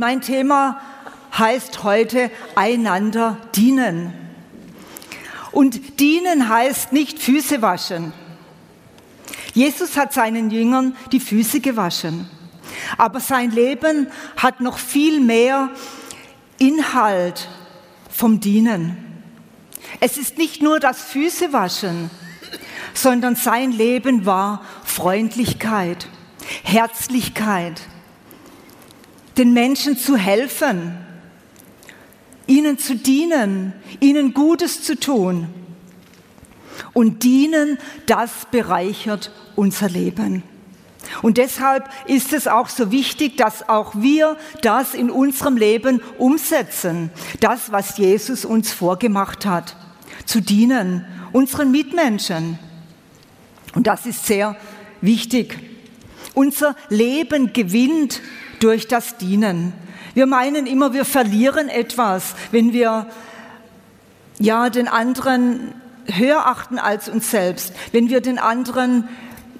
Mein Thema heißt heute einander dienen. Und dienen heißt nicht Füße waschen. Jesus hat seinen Jüngern die Füße gewaschen. Aber sein Leben hat noch viel mehr Inhalt vom Dienen. Es ist nicht nur das Füßewaschen, sondern sein Leben war Freundlichkeit, Herzlichkeit, den Menschen zu helfen, ihnen zu dienen, ihnen Gutes zu tun. Und dienen, das bereichert unser Leben. Und deshalb ist es auch so wichtig, dass auch wir das in unserem Leben umsetzen, das, was Jesus uns vorgemacht hat, zu dienen, unseren Mitmenschen. Und das ist sehr wichtig. Unser Leben gewinnt durch das Dienen. Wir meinen immer, wir verlieren etwas, wenn wir ja den anderen höher achten als uns selbst, wenn wir den anderen,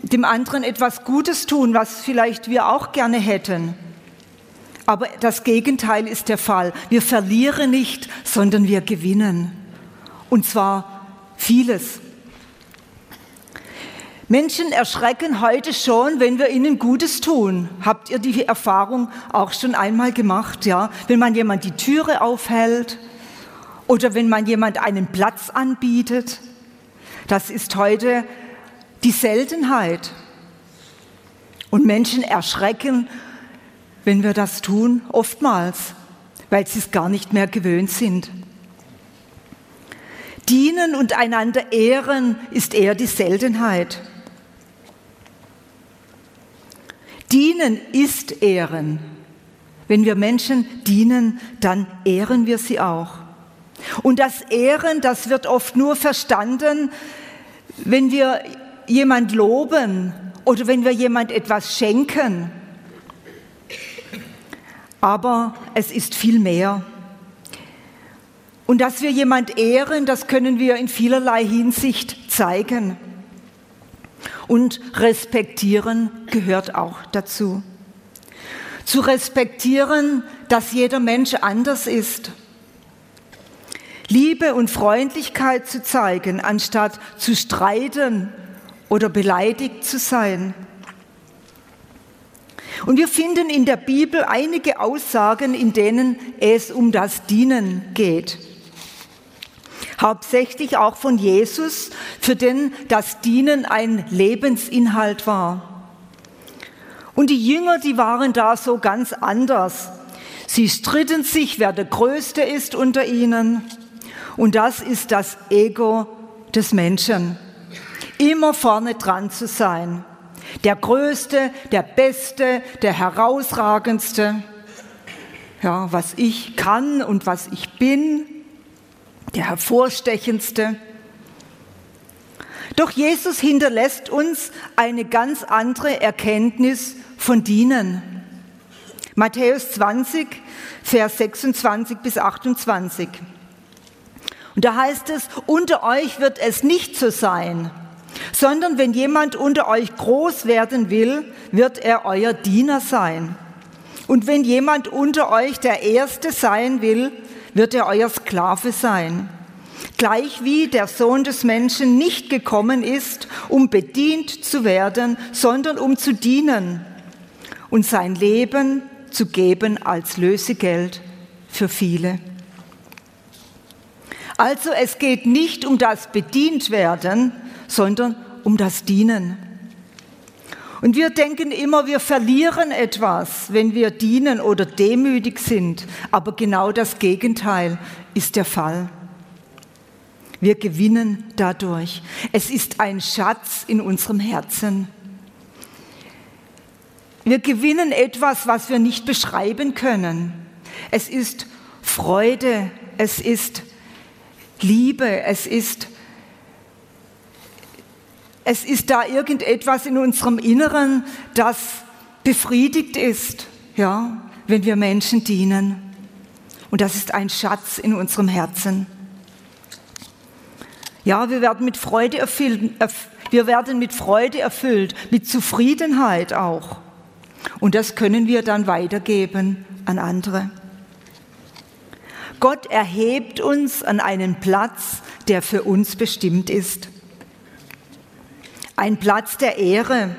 dem anderen etwas Gutes tun, was vielleicht wir auch gerne hätten. Aber das Gegenteil ist der Fall. Wir verlieren nicht, sondern wir gewinnen. Und zwar vieles. Menschen erschrecken heute schon, wenn wir ihnen Gutes tun. Habt ihr die Erfahrung auch schon einmal gemacht, ja? Wenn man jemand die Türe aufhält oder wenn man jemand einen Platz anbietet. Das ist heute die Seltenheit. Und Menschen erschrecken, wenn wir das tun, oftmals, weil sie es gar nicht mehr gewöhnt sind. Dienen und einander ehren ist eher die Seltenheit. Dienen ist Ehren. Wenn wir Menschen dienen, dann ehren wir sie auch. Und das Ehren, das wird oft nur verstanden, wenn wir jemand loben oder wenn wir jemand etwas schenken. Aber es ist viel mehr. Und dass wir jemand ehren, das können wir in vielerlei Hinsicht zeigen. Und respektieren gehört auch dazu. Zu respektieren, dass jeder Mensch anders ist. Liebe und Freundlichkeit zu zeigen, anstatt zu streiten oder beleidigt zu sein. Und wir finden in der Bibel einige Aussagen, in denen es um das Dienen geht hauptsächlich auch von Jesus, für den das Dienen ein Lebensinhalt war. Und die Jünger, die waren da so ganz anders. Sie stritten sich, wer der Größte ist unter ihnen. Und das ist das Ego des Menschen. Immer vorne dran zu sein. Der Größte, der Beste, der Herausragendste. Ja, was ich kann und was ich bin der hervorstechendste. Doch Jesus hinterlässt uns eine ganz andere Erkenntnis von Dienen. Matthäus 20, Vers 26 bis 28. Und da heißt es, unter euch wird es nicht so sein, sondern wenn jemand unter euch groß werden will, wird er euer Diener sein. Und wenn jemand unter euch der Erste sein will, wird er euer Sklave sein. Gleich wie der Sohn des Menschen nicht gekommen ist, um bedient zu werden, sondern um zu dienen und sein Leben zu geben als Lösegeld für viele. Also es geht nicht um das Bedientwerden, sondern um das Dienen. Und wir denken immer, wir verlieren etwas, wenn wir dienen oder demütig sind. Aber genau das Gegenteil ist der Fall. Wir gewinnen dadurch. Es ist ein Schatz in unserem Herzen. Wir gewinnen etwas, was wir nicht beschreiben können. Es ist Freude, es ist Liebe, es ist es ist da irgendetwas in unserem Inneren, das befriedigt ist, ja, wenn wir Menschen dienen. Und das ist ein Schatz in unserem Herzen. Ja, wir werden mit Freude erfüllt, wir werden mit Freude erfüllt, mit Zufriedenheit auch. Und das können wir dann weitergeben an andere. Gott erhebt uns an einen Platz, der für uns bestimmt ist. Ein Platz der Ehre,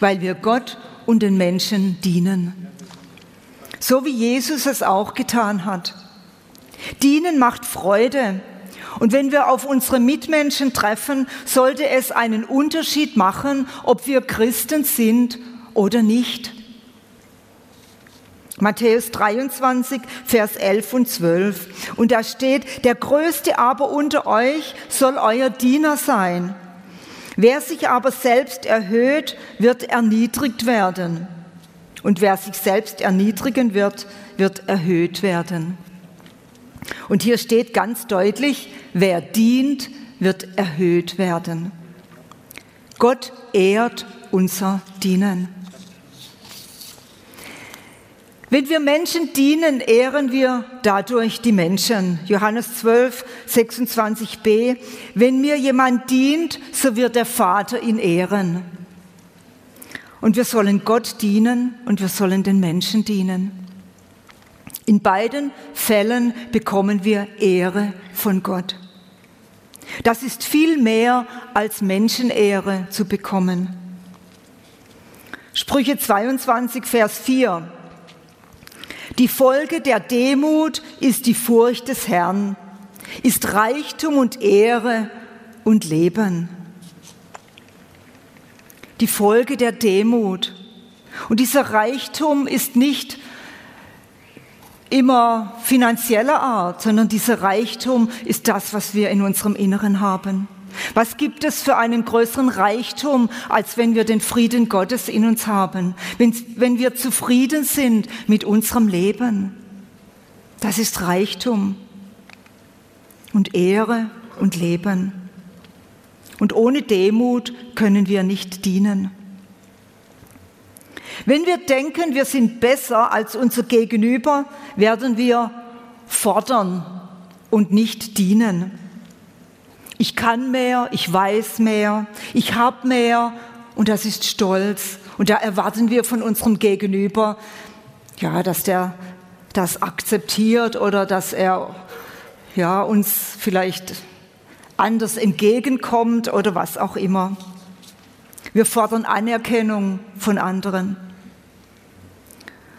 weil wir Gott und den Menschen dienen. So wie Jesus es auch getan hat. Dienen macht Freude. Und wenn wir auf unsere Mitmenschen treffen, sollte es einen Unterschied machen, ob wir Christen sind oder nicht. Matthäus 23, Vers 11 und 12. Und da steht, der Größte aber unter euch soll euer Diener sein. Wer sich aber selbst erhöht, wird erniedrigt werden. Und wer sich selbst erniedrigen wird, wird erhöht werden. Und hier steht ganz deutlich, wer dient, wird erhöht werden. Gott ehrt unser Dienen. Wenn wir Menschen dienen, ehren wir dadurch die Menschen. Johannes 12, 26b. Wenn mir jemand dient, so wird der Vater ihn ehren. Und wir sollen Gott dienen und wir sollen den Menschen dienen. In beiden Fällen bekommen wir Ehre von Gott. Das ist viel mehr als Menschenehre zu bekommen. Sprüche 22, Vers 4. Die Folge der Demut ist die Furcht des Herrn, ist Reichtum und Ehre und Leben. Die Folge der Demut. Und dieser Reichtum ist nicht immer finanzieller Art, sondern dieser Reichtum ist das, was wir in unserem Inneren haben. Was gibt es für einen größeren Reichtum, als wenn wir den Frieden Gottes in uns haben, wenn, wenn wir zufrieden sind mit unserem Leben? Das ist Reichtum und Ehre und Leben. Und ohne Demut können wir nicht dienen. Wenn wir denken, wir sind besser als unser Gegenüber, werden wir fordern und nicht dienen. Ich kann mehr, ich weiß mehr, ich habe mehr und das ist Stolz. Und da erwarten wir von unserem Gegenüber, ja, dass der das akzeptiert oder dass er ja, uns vielleicht anders entgegenkommt oder was auch immer. Wir fordern Anerkennung von anderen.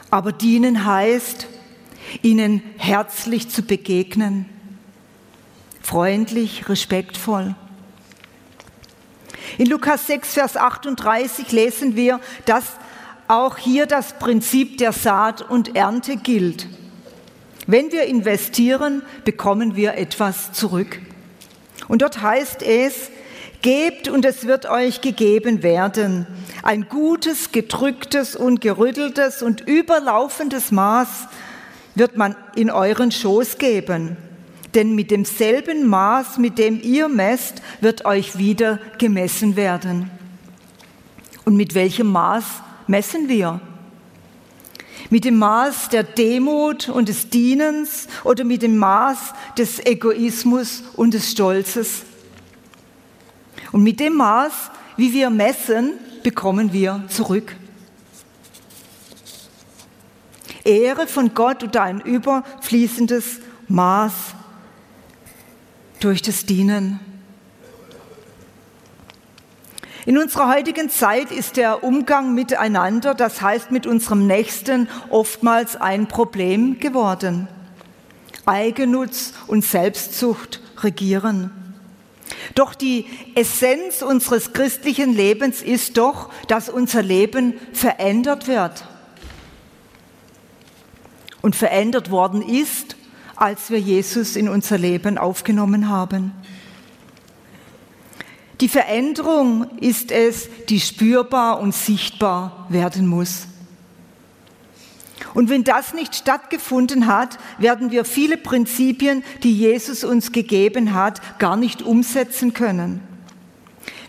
Aber dienen heißt, ihnen herzlich zu begegnen freundlich, respektvoll. In Lukas 6, Vers 38 lesen wir, dass auch hier das Prinzip der Saat und Ernte gilt. Wenn wir investieren, bekommen wir etwas zurück. Und dort heißt es, Gebt und es wird euch gegeben werden. Ein gutes, gedrücktes und gerütteltes und überlaufendes Maß wird man in euren Schoß geben denn mit demselben Maß, mit dem ihr messt, wird euch wieder gemessen werden. Und mit welchem Maß messen wir? Mit dem Maß der Demut und des Dienens oder mit dem Maß des Egoismus und des Stolzes? Und mit dem Maß, wie wir messen, bekommen wir zurück. Ehre von Gott und ein überfließendes Maß durch das Dienen. In unserer heutigen Zeit ist der Umgang miteinander, das heißt mit unserem Nächsten, oftmals ein Problem geworden. Eigennutz und Selbstsucht regieren. Doch die Essenz unseres christlichen Lebens ist doch, dass unser Leben verändert wird. Und verändert worden ist als wir Jesus in unser Leben aufgenommen haben. Die Veränderung ist es, die spürbar und sichtbar werden muss. Und wenn das nicht stattgefunden hat, werden wir viele Prinzipien, die Jesus uns gegeben hat, gar nicht umsetzen können.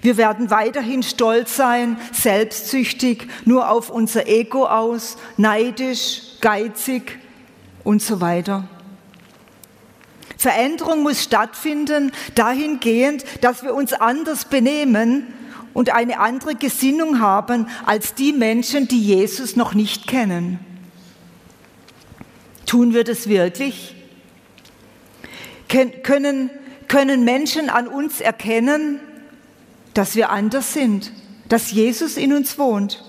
Wir werden weiterhin stolz sein, selbstsüchtig, nur auf unser Ego aus, neidisch, geizig und so weiter. Veränderung muss stattfinden dahingehend, dass wir uns anders benehmen und eine andere Gesinnung haben als die Menschen, die Jesus noch nicht kennen. Tun wir das wirklich? Können, können Menschen an uns erkennen, dass wir anders sind, dass Jesus in uns wohnt?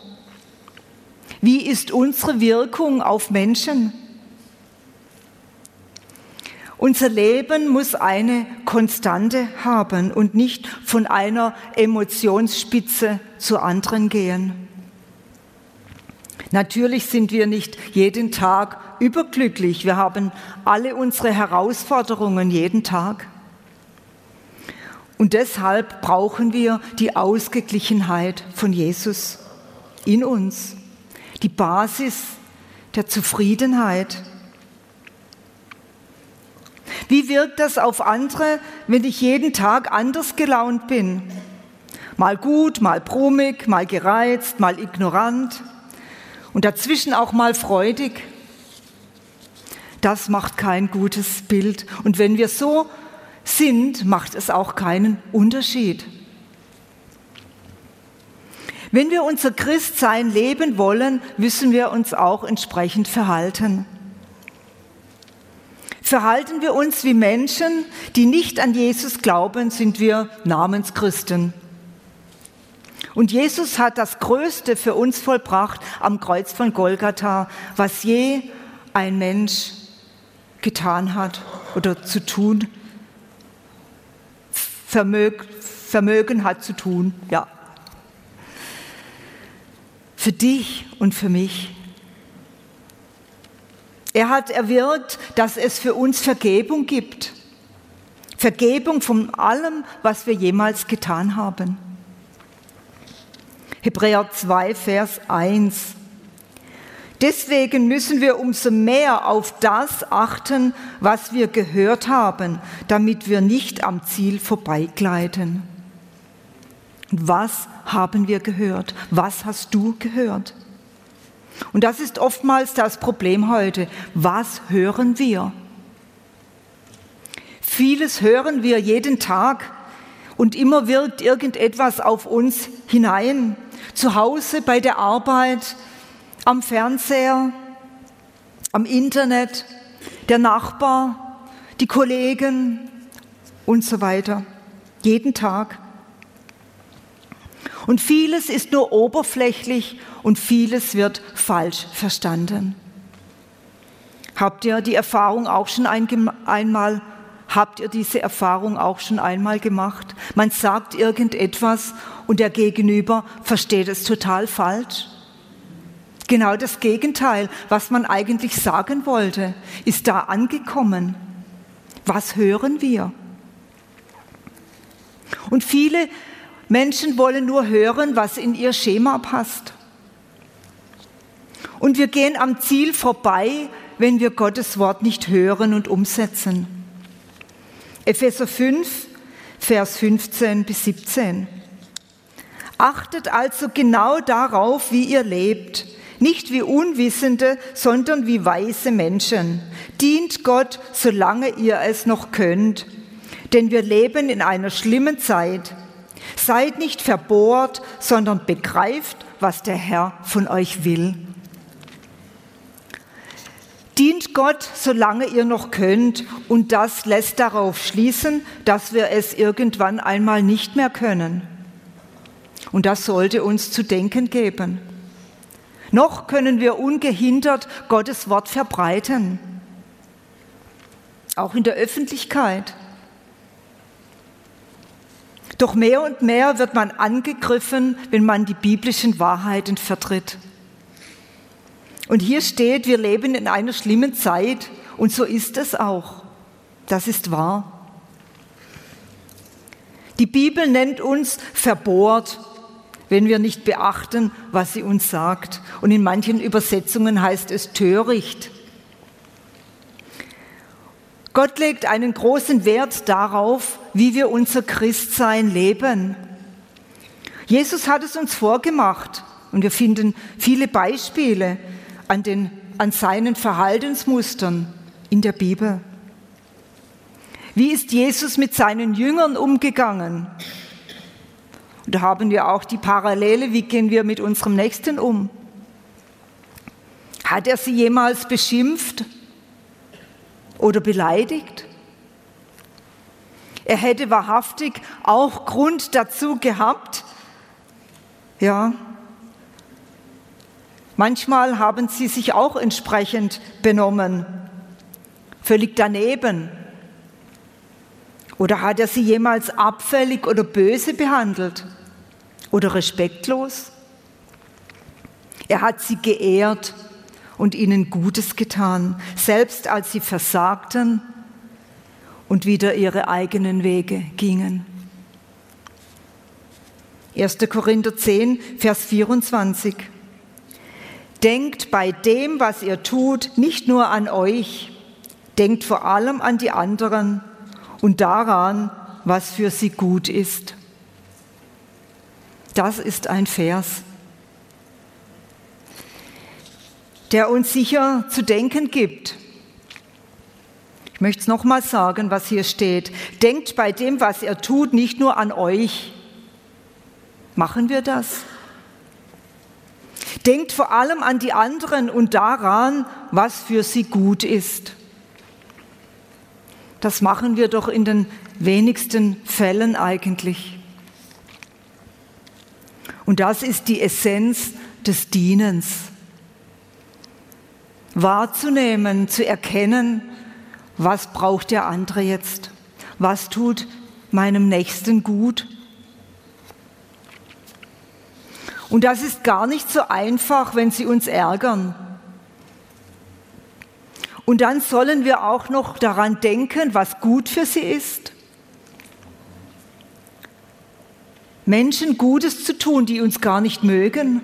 Wie ist unsere Wirkung auf Menschen? Unser Leben muss eine Konstante haben und nicht von einer Emotionsspitze zur anderen gehen. Natürlich sind wir nicht jeden Tag überglücklich. Wir haben alle unsere Herausforderungen jeden Tag. Und deshalb brauchen wir die Ausgeglichenheit von Jesus in uns, die Basis der Zufriedenheit. Wie wirkt das auf andere, wenn ich jeden Tag anders gelaunt bin? Mal gut, mal brummig, mal gereizt, mal ignorant und dazwischen auch mal freudig. Das macht kein gutes Bild. Und wenn wir so sind, macht es auch keinen Unterschied. Wenn wir unser Christsein leben wollen, müssen wir uns auch entsprechend verhalten. Verhalten wir uns wie Menschen, die nicht an Jesus glauben, sind wir Namenschristen. Und Jesus hat das Größte für uns vollbracht am Kreuz von Golgatha, was je ein Mensch getan hat oder zu tun, Vermög, Vermögen hat zu tun, ja. Für dich und für mich. Er hat erwirkt, dass es für uns Vergebung gibt. Vergebung von allem, was wir jemals getan haben. Hebräer 2, Vers 1. Deswegen müssen wir umso mehr auf das achten, was wir gehört haben, damit wir nicht am Ziel vorbeigleiten. Was haben wir gehört? Was hast du gehört? Und das ist oftmals das Problem heute. Was hören wir? Vieles hören wir jeden Tag und immer wirkt irgendetwas auf uns hinein. Zu Hause, bei der Arbeit, am Fernseher, am Internet, der Nachbar, die Kollegen und so weiter. Jeden Tag. Und vieles ist nur oberflächlich und vieles wird falsch verstanden. Habt ihr die Erfahrung auch schon einmal, habt ihr diese Erfahrung auch schon einmal gemacht? Man sagt irgendetwas und der Gegenüber versteht es total falsch. Genau das Gegenteil, was man eigentlich sagen wollte, ist da angekommen. Was hören wir? Und viele Menschen wollen nur hören, was in ihr Schema passt. Und wir gehen am Ziel vorbei, wenn wir Gottes Wort nicht hören und umsetzen. Epheser 5, Vers 15 bis 17. Achtet also genau darauf, wie ihr lebt, nicht wie Unwissende, sondern wie weise Menschen. Dient Gott, solange ihr es noch könnt, denn wir leben in einer schlimmen Zeit. Seid nicht verbohrt, sondern begreift, was der Herr von euch will. Dient Gott, solange ihr noch könnt, und das lässt darauf schließen, dass wir es irgendwann einmal nicht mehr können. Und das sollte uns zu denken geben. Noch können wir ungehindert Gottes Wort verbreiten, auch in der Öffentlichkeit. Doch mehr und mehr wird man angegriffen, wenn man die biblischen Wahrheiten vertritt. Und hier steht, wir leben in einer schlimmen Zeit und so ist es auch. Das ist wahr. Die Bibel nennt uns verbohrt, wenn wir nicht beachten, was sie uns sagt. Und in manchen Übersetzungen heißt es töricht. Gott legt einen großen Wert darauf, wie wir unser Christsein leben. Jesus hat es uns vorgemacht und wir finden viele Beispiele an, den, an seinen Verhaltensmustern in der Bibel. Wie ist Jesus mit seinen Jüngern umgegangen? Und da haben wir auch die Parallele, wie gehen wir mit unserem Nächsten um? Hat er sie jemals beschimpft oder beleidigt? Er hätte wahrhaftig auch Grund dazu gehabt. Ja. Manchmal haben sie sich auch entsprechend benommen, völlig daneben. Oder hat er sie jemals abfällig oder böse behandelt oder respektlos? Er hat sie geehrt und ihnen Gutes getan, selbst als sie versagten und wieder ihre eigenen Wege gingen. 1. Korinther 10, Vers 24. Denkt bei dem, was ihr tut, nicht nur an euch, denkt vor allem an die anderen und daran, was für sie gut ist. Das ist ein Vers, der uns sicher zu denken gibt. Ich möchte es nochmal sagen, was hier steht. Denkt bei dem, was ihr tut, nicht nur an euch. Machen wir das? Denkt vor allem an die anderen und daran, was für sie gut ist. Das machen wir doch in den wenigsten Fällen eigentlich. Und das ist die Essenz des Dienens. Wahrzunehmen, zu erkennen, was braucht der andere jetzt? Was tut meinem Nächsten gut? Und das ist gar nicht so einfach, wenn sie uns ärgern. Und dann sollen wir auch noch daran denken, was gut für sie ist. Menschen Gutes zu tun, die uns gar nicht mögen.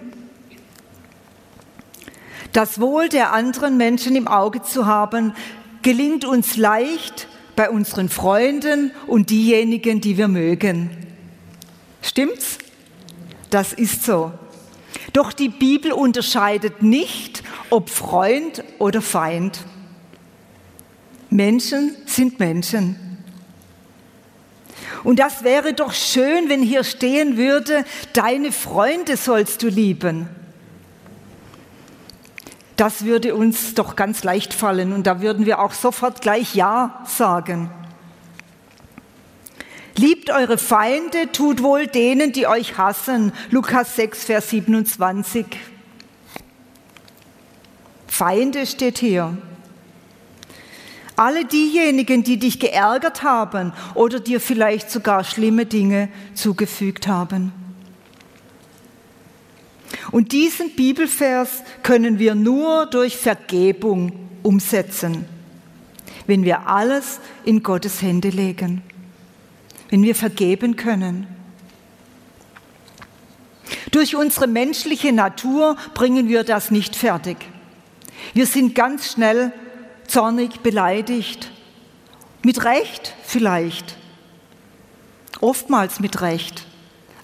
Das Wohl der anderen Menschen im Auge zu haben, gelingt uns leicht bei unseren Freunden und diejenigen, die wir mögen. Stimmt's? Das ist so. Doch die Bibel unterscheidet nicht, ob Freund oder Feind. Menschen sind Menschen. Und das wäre doch schön, wenn hier stehen würde, deine Freunde sollst du lieben. Das würde uns doch ganz leicht fallen und da würden wir auch sofort gleich Ja sagen. Liebt eure Feinde, tut wohl denen, die euch hassen. Lukas 6, Vers 27. Feinde steht hier. Alle diejenigen, die dich geärgert haben oder dir vielleicht sogar schlimme Dinge zugefügt haben. Und diesen Bibelvers können wir nur durch Vergebung umsetzen, wenn wir alles in Gottes Hände legen, wenn wir vergeben können. Durch unsere menschliche Natur bringen wir das nicht fertig. Wir sind ganz schnell zornig, beleidigt, mit Recht vielleicht, oftmals mit Recht.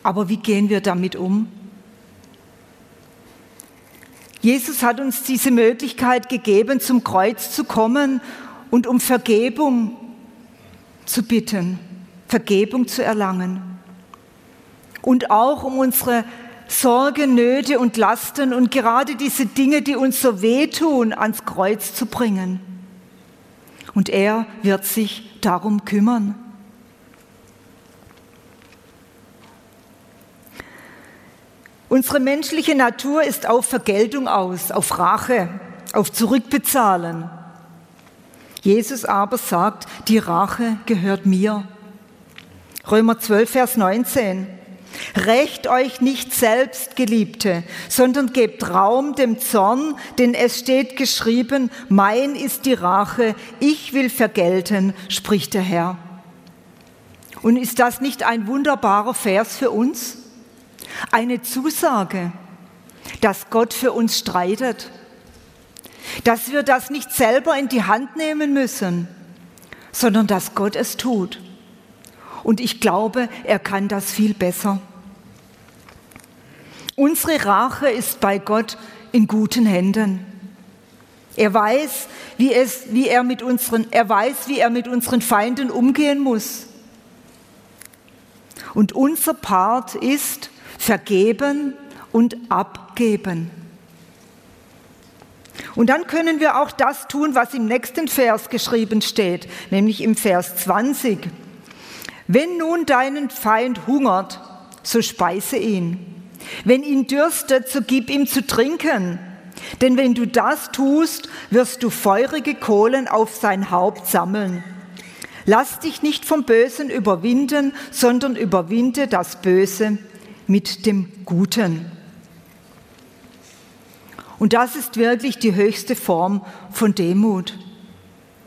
Aber wie gehen wir damit um? Jesus hat uns diese Möglichkeit gegeben, zum Kreuz zu kommen und um Vergebung zu bitten, Vergebung zu erlangen. Und auch um unsere Sorgen, Nöte und Lasten und gerade diese Dinge, die uns so wehtun, ans Kreuz zu bringen. Und er wird sich darum kümmern. Unsere menschliche Natur ist auf Vergeltung aus, auf Rache, auf Zurückbezahlen. Jesus aber sagt, die Rache gehört mir. Römer 12, Vers 19. Recht euch nicht selbst, Geliebte, sondern gebt Raum dem Zorn, denn es steht geschrieben, mein ist die Rache, ich will vergelten, spricht der Herr. Und ist das nicht ein wunderbarer Vers für uns? Eine Zusage, dass Gott für uns streitet, dass wir das nicht selber in die Hand nehmen müssen, sondern dass Gott es tut. Und ich glaube, er kann das viel besser. Unsere Rache ist bei Gott in guten Händen. Er weiß, wie, es, wie er, mit unseren, er weiß, wie er mit unseren Feinden umgehen muss. Und unser Part ist, vergeben und abgeben. Und dann können wir auch das tun, was im nächsten Vers geschrieben steht, nämlich im Vers 20. Wenn nun deinen Feind hungert, so speise ihn. Wenn ihn dürstet, so gib ihm zu trinken. Denn wenn du das tust, wirst du feurige Kohlen auf sein Haupt sammeln. Lass dich nicht vom Bösen überwinden, sondern überwinde das Böse mit dem Guten. Und das ist wirklich die höchste Form von Demut,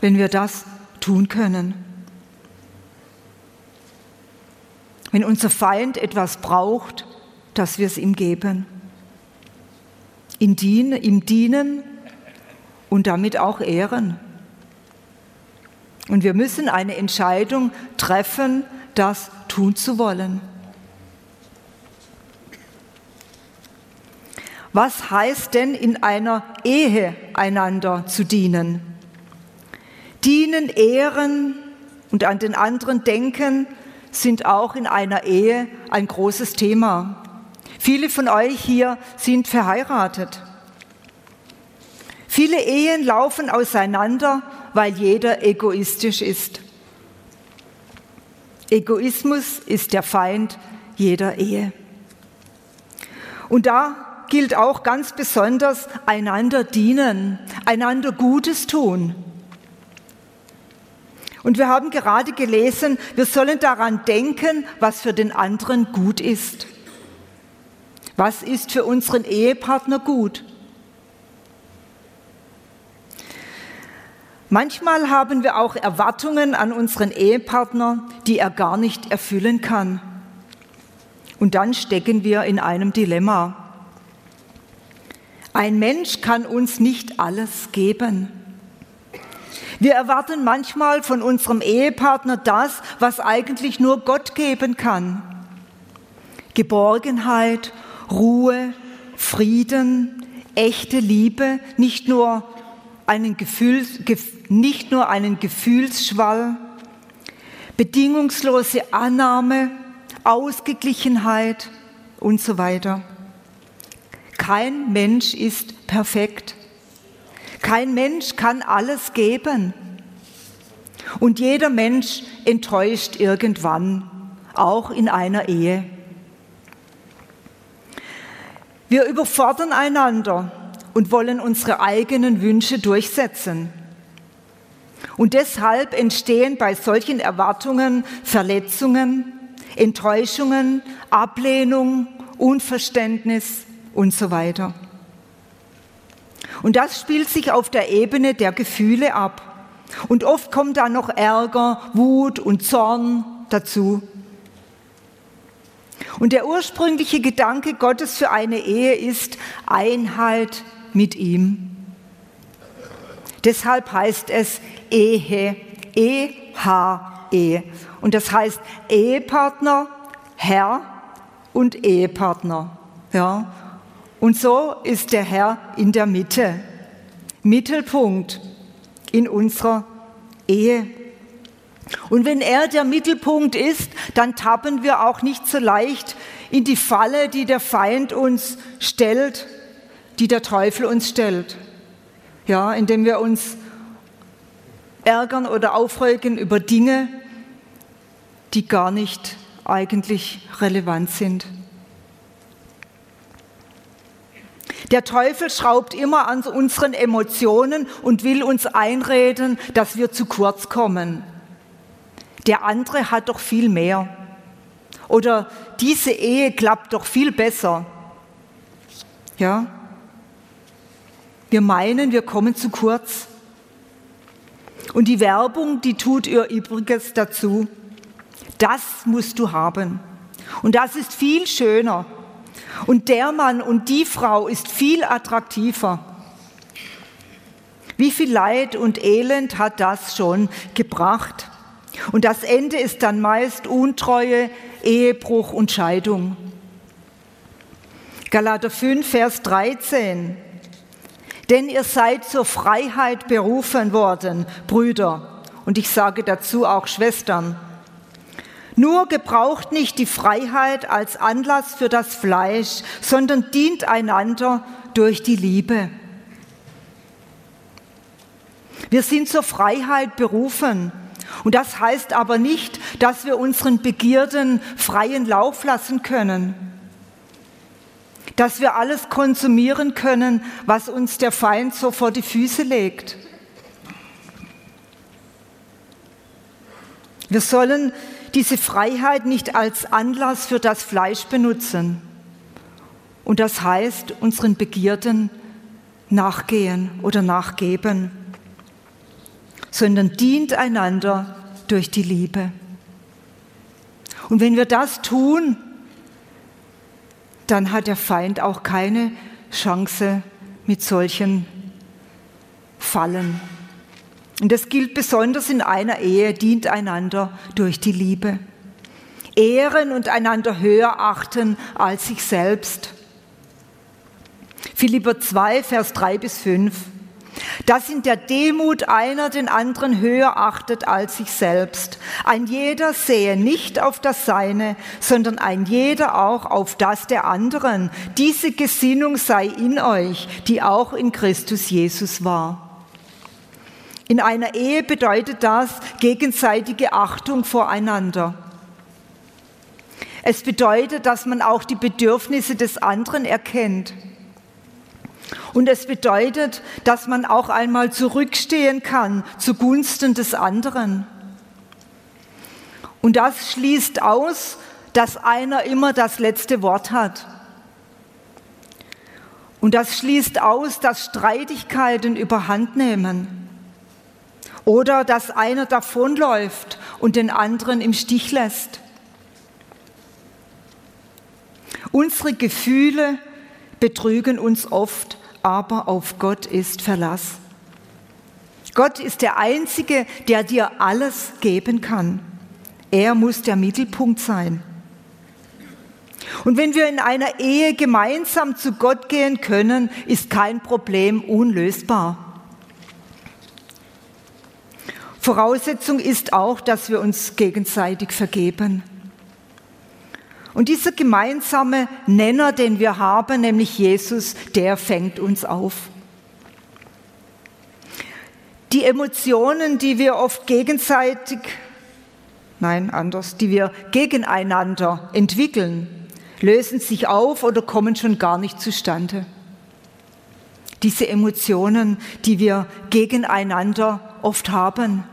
wenn wir das tun können. Wenn unser Feind etwas braucht, dass wir es ihm geben. Ihm dienen, ihm dienen und damit auch ehren. Und wir müssen eine Entscheidung treffen, das tun zu wollen. Was heißt denn in einer Ehe einander zu dienen? Dienen, ehren und an den anderen denken sind auch in einer Ehe ein großes Thema. Viele von euch hier sind verheiratet. Viele Ehen laufen auseinander, weil jeder egoistisch ist. Egoismus ist der Feind jeder Ehe. Und da gilt auch ganz besonders einander dienen, einander Gutes tun. Und wir haben gerade gelesen, wir sollen daran denken, was für den anderen gut ist. Was ist für unseren Ehepartner gut? Manchmal haben wir auch Erwartungen an unseren Ehepartner, die er gar nicht erfüllen kann. Und dann stecken wir in einem Dilemma. Ein Mensch kann uns nicht alles geben. Wir erwarten manchmal von unserem Ehepartner das, was eigentlich nur Gott geben kann. Geborgenheit, Ruhe, Frieden, echte Liebe, nicht nur einen, Gefühls, nicht nur einen Gefühlsschwall, bedingungslose Annahme, Ausgeglichenheit und so weiter. Kein Mensch ist perfekt. Kein Mensch kann alles geben. Und jeder Mensch enttäuscht irgendwann, auch in einer Ehe. Wir überfordern einander und wollen unsere eigenen Wünsche durchsetzen. Und deshalb entstehen bei solchen Erwartungen Verletzungen, Enttäuschungen, Ablehnung, Unverständnis, und so weiter. Und das spielt sich auf der Ebene der Gefühle ab. Und oft kommt da noch Ärger, Wut und Zorn dazu. Und der ursprüngliche Gedanke Gottes für eine Ehe ist Einheit mit ihm. Deshalb heißt es Ehe, E-H-E. Und das heißt Ehepartner, Herr und Ehepartner. Ja, und so ist der Herr in der Mitte, Mittelpunkt in unserer Ehe. Und wenn er der Mittelpunkt ist, dann tappen wir auch nicht so leicht in die Falle, die der Feind uns stellt, die der Teufel uns stellt. Ja, indem wir uns ärgern oder aufregen über Dinge, die gar nicht eigentlich relevant sind. Der Teufel schraubt immer an unseren Emotionen und will uns einreden, dass wir zu kurz kommen. Der andere hat doch viel mehr. Oder diese Ehe klappt doch viel besser. Ja? Wir meinen, wir kommen zu kurz. Und die Werbung, die tut ihr Übriges dazu. Das musst du haben. Und das ist viel schöner und der Mann und die Frau ist viel attraktiver. Wie viel Leid und Elend hat das schon gebracht? Und das Ende ist dann meist Untreue, Ehebruch und Scheidung. Galater 5, Vers 13. Denn ihr seid zur Freiheit berufen worden, Brüder. Und ich sage dazu auch Schwestern. Nur gebraucht nicht die Freiheit als Anlass für das Fleisch, sondern dient einander durch die Liebe. Wir sind zur Freiheit berufen. Und das heißt aber nicht, dass wir unseren Begierden freien Lauf lassen können, dass wir alles konsumieren können, was uns der Feind so vor die Füße legt. Wir sollen diese Freiheit nicht als Anlass für das Fleisch benutzen. Und das heißt, unseren Begierden nachgehen oder nachgeben, sondern dient einander durch die Liebe. Und wenn wir das tun, dann hat der Feind auch keine Chance mit solchen Fallen. Und das gilt besonders in einer Ehe, dient einander durch die Liebe. Ehren und einander höher achten als sich selbst. Philipper 2, Vers 3 bis 5. Dass in der Demut einer den anderen höher achtet als sich selbst. Ein jeder sehe nicht auf das Seine, sondern ein jeder auch auf das der anderen. Diese Gesinnung sei in euch, die auch in Christus Jesus war. In einer Ehe bedeutet das gegenseitige Achtung voreinander. Es bedeutet, dass man auch die Bedürfnisse des anderen erkennt. Und es bedeutet, dass man auch einmal zurückstehen kann zugunsten des anderen. Und das schließt aus, dass einer immer das letzte Wort hat. Und das schließt aus, dass Streitigkeiten überhand nehmen. Oder dass einer davonläuft und den anderen im Stich lässt. Unsere Gefühle betrügen uns oft, aber auf Gott ist Verlass. Gott ist der Einzige, der dir alles geben kann. Er muss der Mittelpunkt sein. Und wenn wir in einer Ehe gemeinsam zu Gott gehen können, ist kein Problem unlösbar. Voraussetzung ist auch, dass wir uns gegenseitig vergeben. Und dieser gemeinsame Nenner, den wir haben, nämlich Jesus, der fängt uns auf. Die Emotionen, die wir oft gegenseitig, nein, anders, die wir gegeneinander entwickeln, lösen sich auf oder kommen schon gar nicht zustande. Diese Emotionen, die wir gegeneinander oft haben,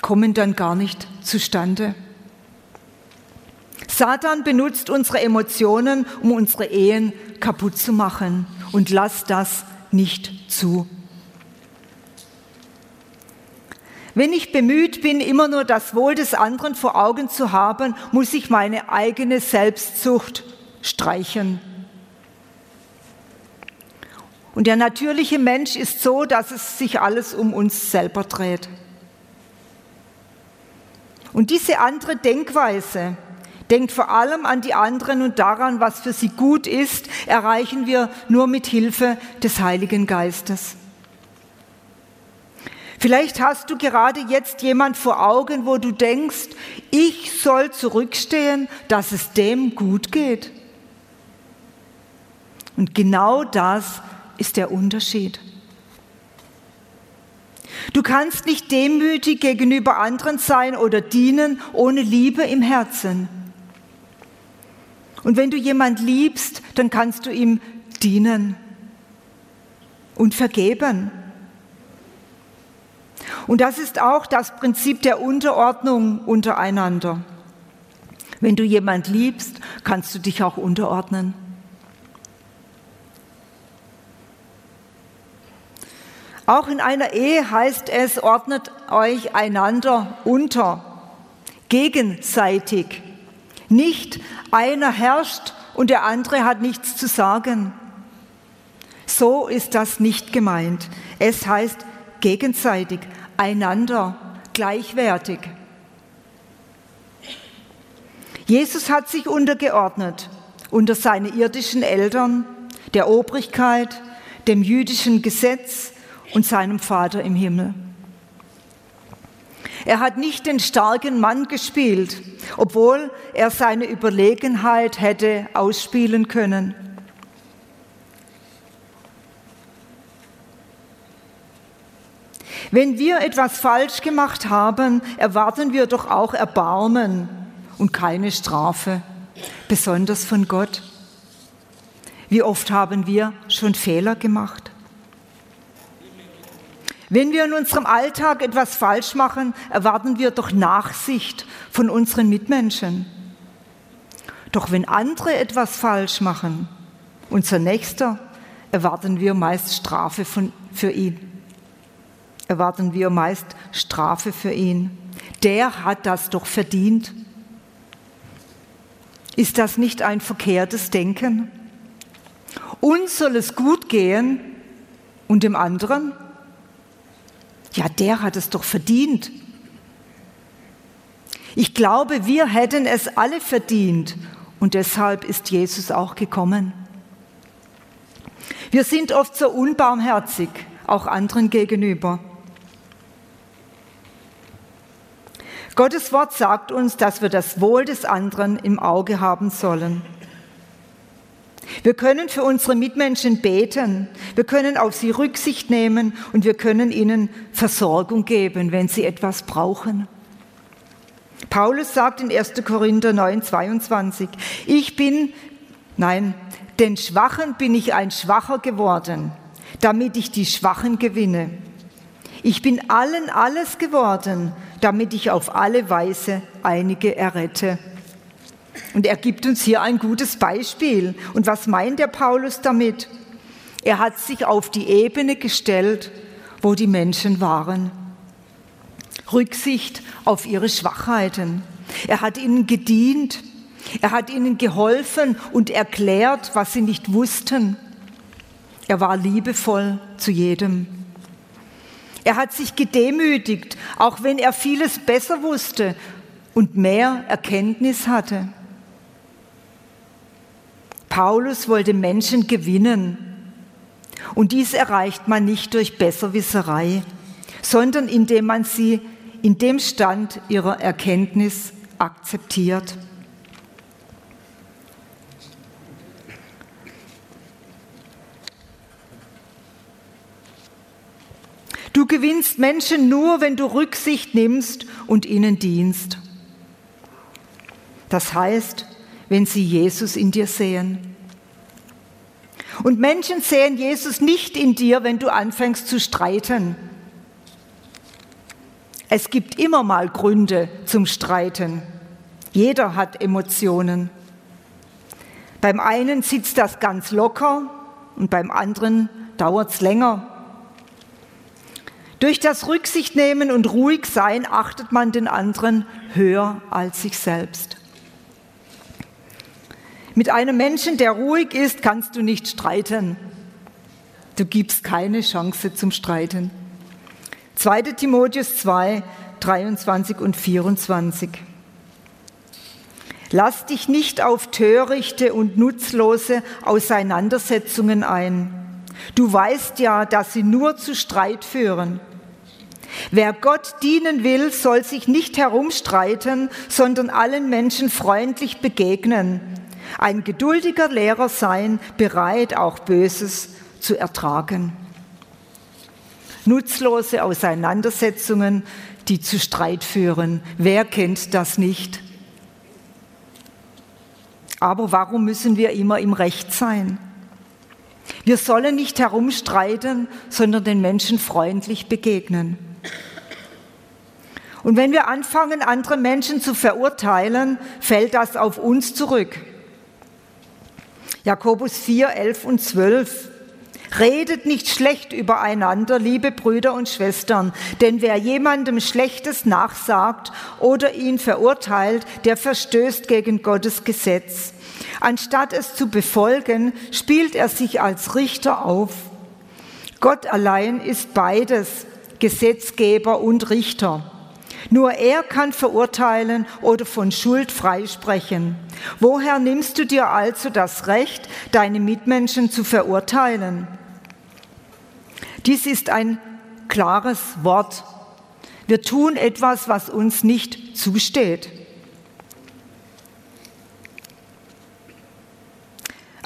kommen dann gar nicht zustande. Satan benutzt unsere Emotionen, um unsere Ehen kaputt zu machen und lass das nicht zu. Wenn ich bemüht bin, immer nur das Wohl des anderen vor Augen zu haben, muss ich meine eigene Selbstsucht streichen. Und der natürliche Mensch ist so, dass es sich alles um uns selber dreht. Und diese andere Denkweise, denkt vor allem an die anderen und daran, was für sie gut ist, erreichen wir nur mit Hilfe des Heiligen Geistes. Vielleicht hast du gerade jetzt jemand vor Augen, wo du denkst, ich soll zurückstehen, dass es dem gut geht. Und genau das ist der Unterschied. Du kannst nicht demütig gegenüber anderen sein oder dienen ohne Liebe im Herzen. Und wenn du jemand liebst, dann kannst du ihm dienen und vergeben. Und das ist auch das Prinzip der Unterordnung untereinander. Wenn du jemand liebst, kannst du dich auch unterordnen. Auch in einer Ehe heißt es, ordnet euch einander unter, gegenseitig. Nicht einer herrscht und der andere hat nichts zu sagen. So ist das nicht gemeint. Es heißt gegenseitig, einander, gleichwertig. Jesus hat sich untergeordnet unter seine irdischen Eltern, der Obrigkeit, dem jüdischen Gesetz, und seinem Vater im Himmel. Er hat nicht den starken Mann gespielt, obwohl er seine Überlegenheit hätte ausspielen können. Wenn wir etwas falsch gemacht haben, erwarten wir doch auch Erbarmen und keine Strafe, besonders von Gott. Wie oft haben wir schon Fehler gemacht? Wenn wir in unserem Alltag etwas falsch machen, erwarten wir doch Nachsicht von unseren Mitmenschen. Doch wenn andere etwas falsch machen, unser Nächster, erwarten wir meist Strafe von, für ihn. Erwarten wir meist Strafe für ihn. Der hat das doch verdient. Ist das nicht ein verkehrtes Denken? Uns soll es gut gehen und dem anderen? Ja, der hat es doch verdient. Ich glaube, wir hätten es alle verdient und deshalb ist Jesus auch gekommen. Wir sind oft so unbarmherzig, auch anderen gegenüber. Gottes Wort sagt uns, dass wir das Wohl des anderen im Auge haben sollen. Wir können für unsere Mitmenschen beten, wir können auf sie Rücksicht nehmen und wir können ihnen Versorgung geben, wenn sie etwas brauchen. Paulus sagt in 1. Korinther 9, 22, ich bin, nein, den Schwachen bin ich ein Schwacher geworden, damit ich die Schwachen gewinne. Ich bin allen alles geworden, damit ich auf alle Weise einige errette. Und er gibt uns hier ein gutes Beispiel. Und was meint der Paulus damit? Er hat sich auf die Ebene gestellt, wo die Menschen waren. Rücksicht auf ihre Schwachheiten. Er hat ihnen gedient. Er hat ihnen geholfen und erklärt, was sie nicht wussten. Er war liebevoll zu jedem. Er hat sich gedemütigt, auch wenn er vieles besser wusste und mehr Erkenntnis hatte. Paulus wollte Menschen gewinnen. Und dies erreicht man nicht durch Besserwisserei, sondern indem man sie in dem Stand ihrer Erkenntnis akzeptiert. Du gewinnst Menschen nur, wenn du Rücksicht nimmst und ihnen dienst. Das heißt, wenn sie Jesus in dir sehen. Und Menschen sehen Jesus nicht in dir, wenn du anfängst zu streiten. Es gibt immer mal Gründe zum Streiten. Jeder hat Emotionen. Beim einen sitzt das ganz locker und beim anderen dauert es länger. Durch das Rücksichtnehmen und ruhig sein achtet man den anderen höher als sich selbst. Mit einem Menschen, der ruhig ist, kannst du nicht streiten. Du gibst keine Chance zum Streiten. 2. Timotheus 2, 23 und 24. Lass dich nicht auf törichte und nutzlose Auseinandersetzungen ein. Du weißt ja, dass sie nur zu Streit führen. Wer Gott dienen will, soll sich nicht herumstreiten, sondern allen Menschen freundlich begegnen ein geduldiger Lehrer sein, bereit auch Böses zu ertragen. Nutzlose Auseinandersetzungen, die zu Streit führen. Wer kennt das nicht? Aber warum müssen wir immer im Recht sein? Wir sollen nicht herumstreiten, sondern den Menschen freundlich begegnen. Und wenn wir anfangen, andere Menschen zu verurteilen, fällt das auf uns zurück. Jakobus 4, 11 und 12. Redet nicht schlecht übereinander, liebe Brüder und Schwestern, denn wer jemandem Schlechtes nachsagt oder ihn verurteilt, der verstößt gegen Gottes Gesetz. Anstatt es zu befolgen, spielt er sich als Richter auf. Gott allein ist beides, Gesetzgeber und Richter. Nur er kann verurteilen oder von Schuld freisprechen. Woher nimmst du dir also das Recht, deine Mitmenschen zu verurteilen? Dies ist ein klares Wort. Wir tun etwas, was uns nicht zusteht.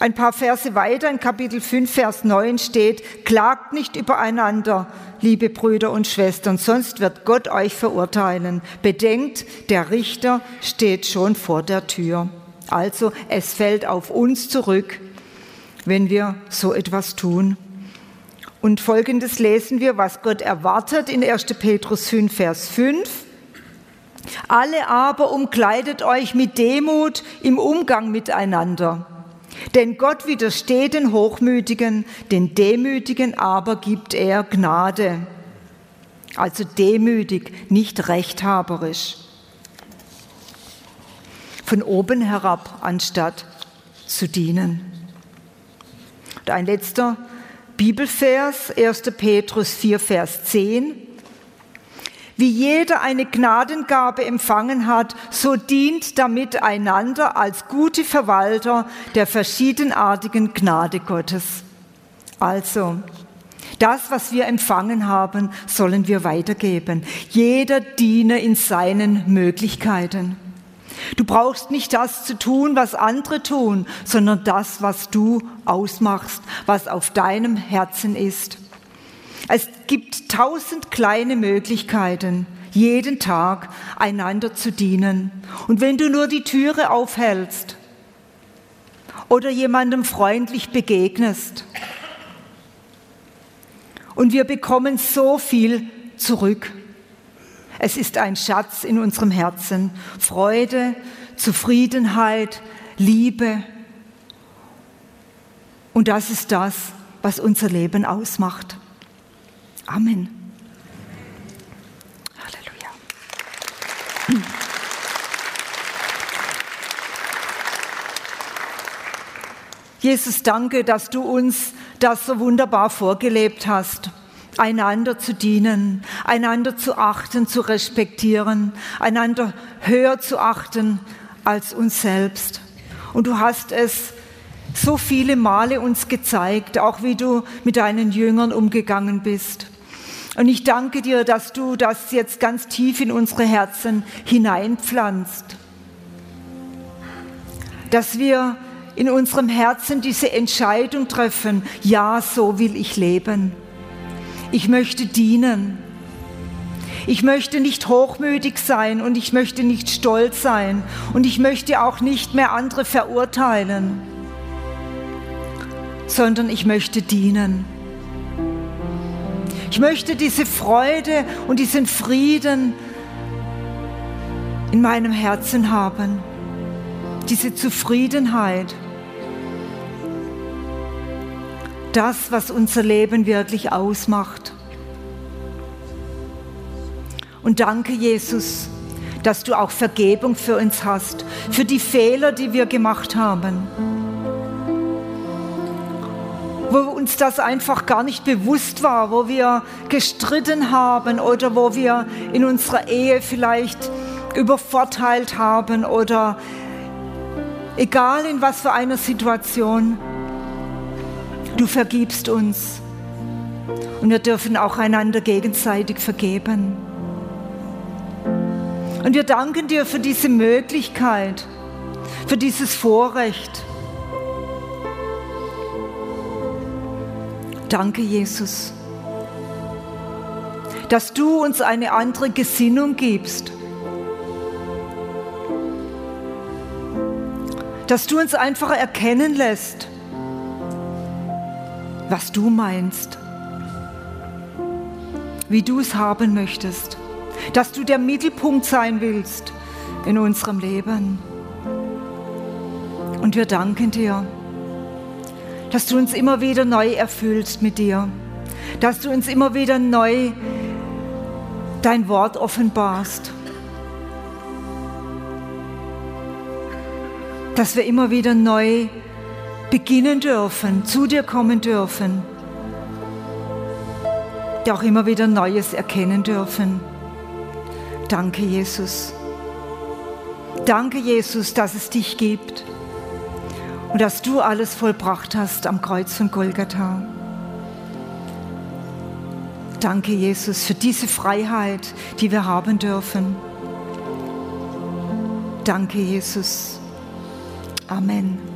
Ein paar Verse weiter in Kapitel 5, Vers 9 steht, klagt nicht übereinander, liebe Brüder und Schwestern, sonst wird Gott euch verurteilen. Bedenkt, der Richter steht schon vor der Tür. Also es fällt auf uns zurück, wenn wir so etwas tun. Und folgendes lesen wir, was Gott erwartet in 1. Petrus 5, Vers 5. Alle aber umkleidet euch mit Demut im Umgang miteinander. Denn Gott widersteht den Hochmütigen, den Demütigen aber gibt er Gnade. Also demütig, nicht rechthaberisch. Von oben herab, anstatt zu dienen. Und ein letzter Bibelvers, 1. Petrus 4, Vers 10. Wie jeder eine Gnadengabe empfangen hat, so dient damit einander als gute Verwalter der verschiedenartigen Gnade Gottes. Also, das, was wir empfangen haben, sollen wir weitergeben. Jeder diene in seinen Möglichkeiten. Du brauchst nicht das zu tun, was andere tun, sondern das, was du ausmachst, was auf deinem Herzen ist. Es gibt tausend kleine Möglichkeiten, jeden Tag einander zu dienen. Und wenn du nur die Türe aufhältst oder jemandem freundlich begegnest, und wir bekommen so viel zurück. Es ist ein Schatz in unserem Herzen. Freude, Zufriedenheit, Liebe. Und das ist das, was unser Leben ausmacht. Amen. Halleluja. Jesus, danke, dass du uns das so wunderbar vorgelebt hast, einander zu dienen, einander zu achten, zu respektieren, einander höher zu achten als uns selbst. Und du hast es so viele Male uns gezeigt, auch wie du mit deinen Jüngern umgegangen bist. Und ich danke dir, dass du das jetzt ganz tief in unsere Herzen hineinpflanzt. Dass wir in unserem Herzen diese Entscheidung treffen, ja, so will ich leben. Ich möchte dienen. Ich möchte nicht hochmütig sein und ich möchte nicht stolz sein und ich möchte auch nicht mehr andere verurteilen, sondern ich möchte dienen. Ich möchte diese Freude und diesen Frieden in meinem Herzen haben, diese Zufriedenheit. Das, was unser Leben wirklich ausmacht. Und danke, Jesus, dass du auch Vergebung für uns hast, für die Fehler, die wir gemacht haben wo uns das einfach gar nicht bewusst war, wo wir gestritten haben oder wo wir in unserer Ehe vielleicht übervorteilt haben oder egal in was für einer Situation, du vergibst uns. Und wir dürfen auch einander gegenseitig vergeben. Und wir danken dir für diese Möglichkeit, für dieses Vorrecht. Danke, Jesus, dass du uns eine andere Gesinnung gibst. Dass du uns einfach erkennen lässt, was du meinst, wie du es haben möchtest, dass du der Mittelpunkt sein willst in unserem Leben. Und wir danken dir dass du uns immer wieder neu erfüllst mit dir, dass du uns immer wieder neu dein Wort offenbarst, dass wir immer wieder neu beginnen dürfen, zu dir kommen dürfen, auch immer wieder Neues erkennen dürfen. Danke, Jesus. Danke, Jesus, dass es dich gibt und dass du alles vollbracht hast am Kreuz von Golgatha. Danke, Jesus, für diese Freiheit, die wir haben dürfen. Danke, Jesus. Amen.